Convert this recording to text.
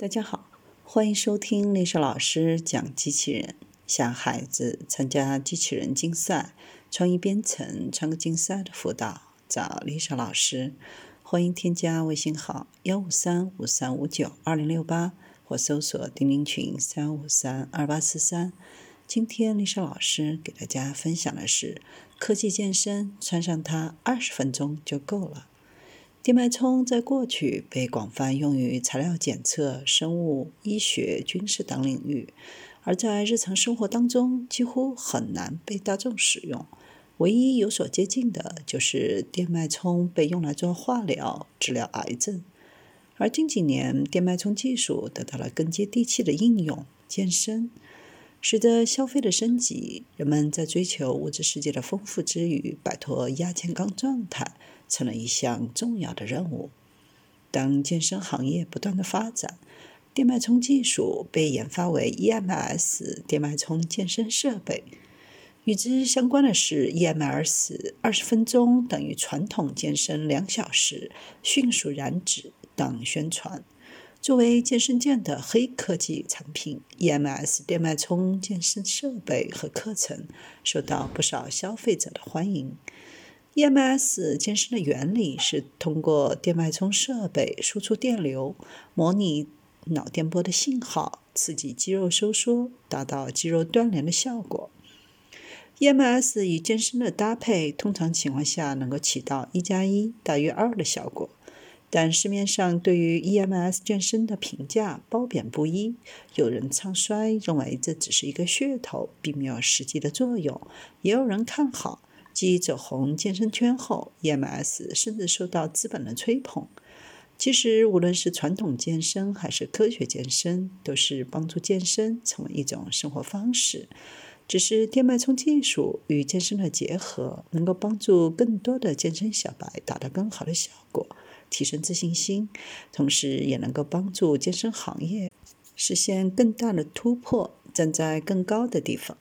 大家好，欢迎收听丽莎老师讲机器人。想孩子参加机器人竞赛、创意编程、创客竞赛的辅导，找丽莎老师。欢迎添加微信号幺五三五三五九二零六八，或搜索钉钉群三五三二八四三。今天丽莎老师给大家分享的是科技健身，穿上它二十分钟就够了。电脉冲在过去被广泛用于材料检测、生物医学、军事等领域，而在日常生活当中几乎很难被大众使用。唯一有所接近的就是电脉冲被用来做化疗、治疗癌症。而近几年，电脉冲技术得到了更接地气的应用，健身。随着消费的升级，人们在追求物质世界的丰富之余，摆脱亚健康状态成了一项重要的任务。当健身行业不断的发展，电脉冲技术被研发为 EMS 电脉冲健身设备。与之相关的是 EMS 二十分钟等于传统健身两小时，迅速燃脂等宣传。作为健身界的黑科技产品，EMS 电脉冲健身设备和课程受到不少消费者的欢迎。EMS 健身的原理是通过电脉冲设备输出电流，模拟脑电波的信号，刺激肌肉收缩，达到肌肉锻炼的效果。EMS 与健身的搭配，通常情况下能够起到一加一大于二的效果。但市面上对于 EMS 健身的评价褒贬不一，有人唱衰，认为这只是一个噱头，并没有实际的作用；也有人看好，继走红健身圈后，EMS 甚至受到资本的吹捧。其实，无论是传统健身还是科学健身，都是帮助健身成为一种生活方式。只是电脉冲技术与健身的结合，能够帮助更多的健身小白达到更好的效果。提升自信心，同时也能够帮助健身行业实现更大的突破，站在更高的地方。